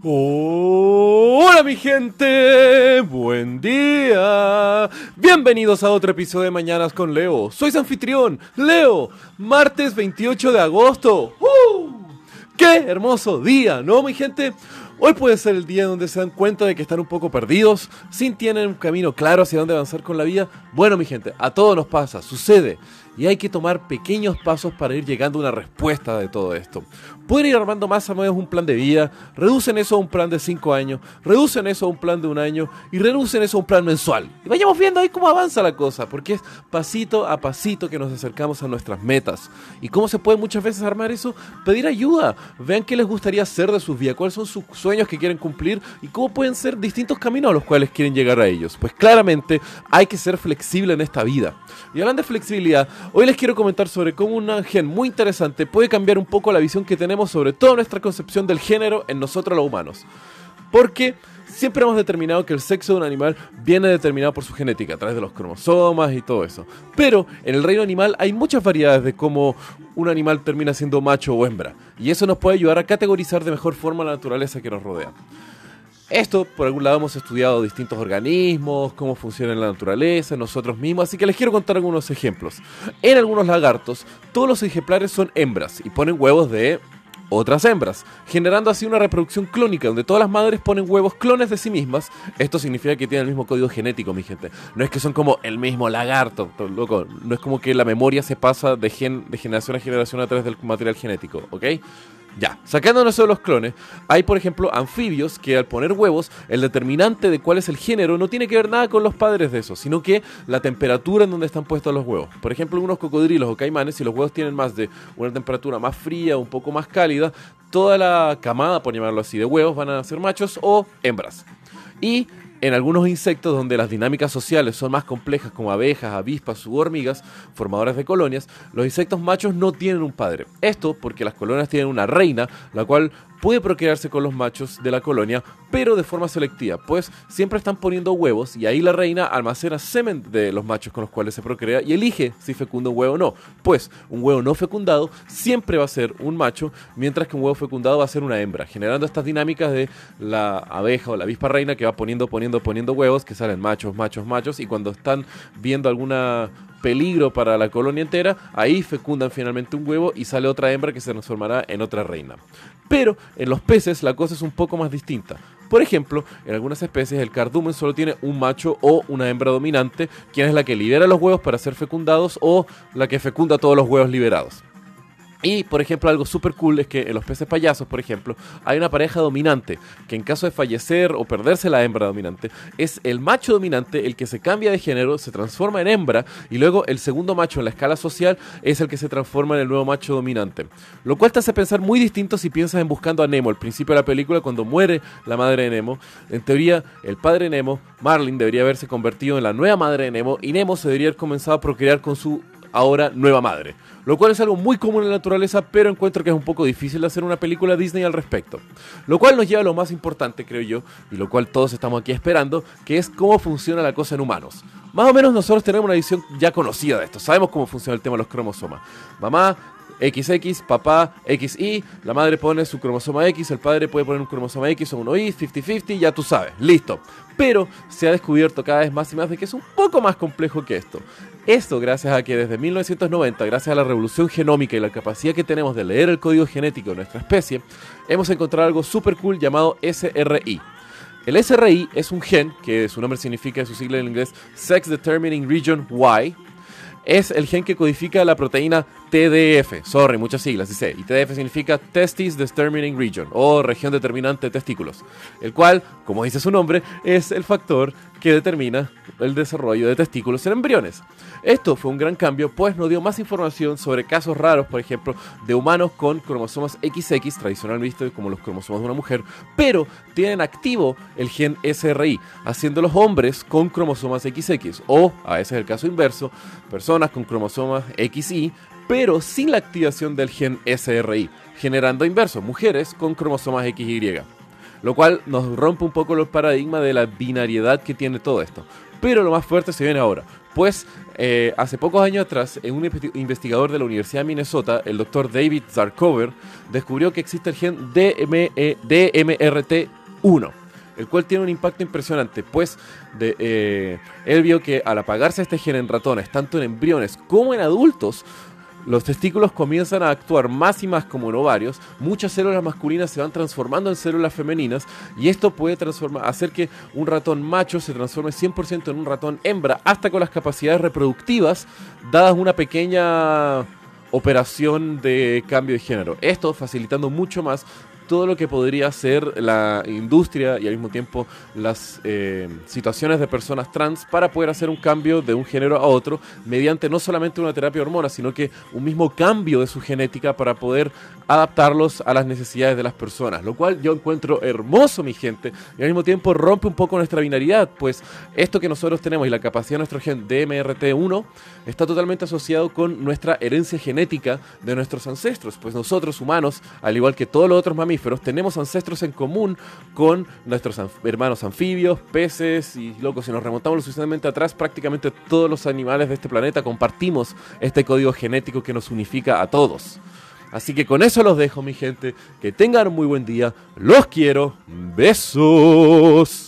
Hola mi gente, buen día. Bienvenidos a otro episodio de Mañanas con Leo. Soy anfitrión, Leo. Martes 28 de agosto. ¡Uh! ¡Qué hermoso día! ¿No, mi gente? Hoy puede ser el día donde se dan cuenta de que están un poco perdidos, sin tienen un camino claro hacia dónde avanzar con la vida. Bueno, mi gente, a todos nos pasa, sucede. Y hay que tomar pequeños pasos para ir llegando a una respuesta de todo esto. Pueden ir armando más o menos un plan de vida, reducen eso a un plan de 5 años, reducen eso a un plan de un año y reducen eso a un plan mensual. Y vayamos viendo ahí cómo avanza la cosa, porque es pasito a pasito que nos acercamos a nuestras metas. ¿Y cómo se puede muchas veces armar eso? Pedir ayuda. Vean qué les gustaría hacer de sus vidas, cuáles son sus sueños que quieren cumplir y cómo pueden ser distintos caminos a los cuales quieren llegar a ellos. Pues claramente hay que ser flexible en esta vida. Y hablando de flexibilidad, hoy les quiero comentar sobre cómo un gen muy interesante puede cambiar un poco la visión que tenemos sobre toda nuestra concepción del género en nosotros los humanos. Porque siempre hemos determinado que el sexo de un animal viene determinado por su genética, a través de los cromosomas y todo eso. Pero en el reino animal hay muchas variedades de cómo un animal termina siendo macho o hembra. Y eso nos puede ayudar a categorizar de mejor forma la naturaleza que nos rodea. Esto, por algún lado, hemos estudiado distintos organismos, cómo funciona la naturaleza, nosotros mismos, así que les quiero contar algunos ejemplos. En algunos lagartos, todos los ejemplares son hembras y ponen huevos de otras hembras, generando así una reproducción clónica donde todas las madres ponen huevos clones de sí mismas. Esto significa que tienen el mismo código genético, mi gente. No es que son como el mismo lagarto, loco. No es como que la memoria se pasa de, gen, de generación a generación a través del material genético, ¿ok? Ya, sacándonos de los clones, hay por ejemplo anfibios que al poner huevos, el determinante de cuál es el género no tiene que ver nada con los padres de eso, sino que la temperatura en donde están puestos los huevos. Por ejemplo, unos cocodrilos o caimanes, si los huevos tienen más de una temperatura más fría, un poco más cálida, toda la camada, por llamarlo así, de huevos van a ser machos o hembras. Y en algunos insectos donde las dinámicas sociales son más complejas como abejas, avispas u hormigas, formadoras de colonias, los insectos machos no tienen un padre. Esto porque las colonias tienen una reina, la cual puede procrearse con los machos de la colonia, pero de forma selectiva, pues siempre están poniendo huevos y ahí la reina almacena semen de los machos con los cuales se procrea y elige si fecunda un huevo o no. Pues un huevo no fecundado siempre va a ser un macho, mientras que un huevo fecundado va a ser una hembra, generando estas dinámicas de la abeja o la avispa reina que va poniendo, poniendo, poniendo huevos que salen machos, machos, machos y cuando están viendo alguna peligro para la colonia entera, ahí fecundan finalmente un huevo y sale otra hembra que se transformará en otra reina. Pero en los peces la cosa es un poco más distinta. Por ejemplo, en algunas especies el cardumen solo tiene un macho o una hembra dominante, quien es la que libera los huevos para ser fecundados o la que fecunda todos los huevos liberados. Y, por ejemplo, algo súper cool es que en los peces payasos, por ejemplo, hay una pareja dominante que en caso de fallecer o perderse la hembra dominante, es el macho dominante el que se cambia de género, se transforma en hembra y luego el segundo macho en la escala social es el que se transforma en el nuevo macho dominante. Lo cual te hace pensar muy distinto si piensas en Buscando a Nemo, al principio de la película, cuando muere la madre de Nemo. En teoría, el padre Nemo, Marlin, debería haberse convertido en la nueva madre de Nemo y Nemo se debería haber comenzado a procrear con su ahora nueva madre. Lo cual es algo muy común en la naturaleza, pero encuentro que es un poco difícil hacer una película Disney al respecto. Lo cual nos lleva a lo más importante, creo yo, y lo cual todos estamos aquí esperando, que es cómo funciona la cosa en humanos. Más o menos nosotros tenemos una visión ya conocida de esto, sabemos cómo funciona el tema de los cromosomas. Mamá XX, papá XY, la madre pone su cromosoma X, el padre puede poner un cromosoma X o uno Y, 50-50, ya tú sabes, listo. Pero se ha descubierto cada vez más y más de que es un poco más complejo que esto. Esto gracias a que desde 1990, gracias a la revolución genómica y la capacidad que tenemos de leer el código genético de nuestra especie, hemos encontrado algo super cool llamado SRI. El SRI es un gen, que su nombre significa, su sigla en inglés, Sex Determining Region Y, es el gen que codifica la proteína TDF. Sorry, muchas siglas, dice. Y TDF significa Testis Determining Region o región determinante de testículos. El cual, como dice su nombre, es el factor que determina el desarrollo de testículos en embriones. Esto fue un gran cambio, pues nos dio más información sobre casos raros, por ejemplo, de humanos con cromosomas XX, tradicionalmente como los cromosomas de una mujer, pero tienen activo el gen SRI, haciendo los hombres con cromosomas XX, o a veces el caso inverso, personas con cromosomas XY, pero sin la activación del gen SRI, generando inverso, mujeres con cromosomas XY. Lo cual nos rompe un poco el paradigma de la binariedad que tiene todo esto. Pero lo más fuerte se viene ahora Pues eh, hace pocos años atrás, un investigador de la Universidad de Minnesota, el doctor David Zarkover, descubrió que existe el gen DME, DMRT1 el cual tiene un impacto impresionante, pues eh, él vio que al apagarse este gen en ratones, tanto en embriones como en adultos, los testículos comienzan a actuar más y más como en ovarios, muchas células masculinas se van transformando en células femeninas y esto puede transformar, hacer que un ratón macho se transforme 100% en un ratón hembra, hasta con las capacidades reproductivas, dadas una pequeña operación de cambio de género. Esto facilitando mucho más todo lo que podría ser la industria y al mismo tiempo las eh, situaciones de personas trans para poder hacer un cambio de un género a otro mediante no solamente una terapia hormona, sino que un mismo cambio de su genética para poder adaptarlos a las necesidades de las personas, lo cual yo encuentro hermoso, mi gente, y al mismo tiempo rompe un poco nuestra binaridad, pues esto que nosotros tenemos y la capacidad de nuestro gen DMRT1 está totalmente asociado con nuestra herencia genética de nuestros ancestros, pues nosotros humanos, al igual que todos los otros mamíferos, tenemos ancestros en común con nuestros hermanos anfibios, peces y locos, si nos remontamos lo suficientemente atrás, prácticamente todos los animales de este planeta compartimos este código genético que nos unifica a todos. Así que con eso los dejo, mi gente. Que tengan un muy buen día. Los quiero. Besos.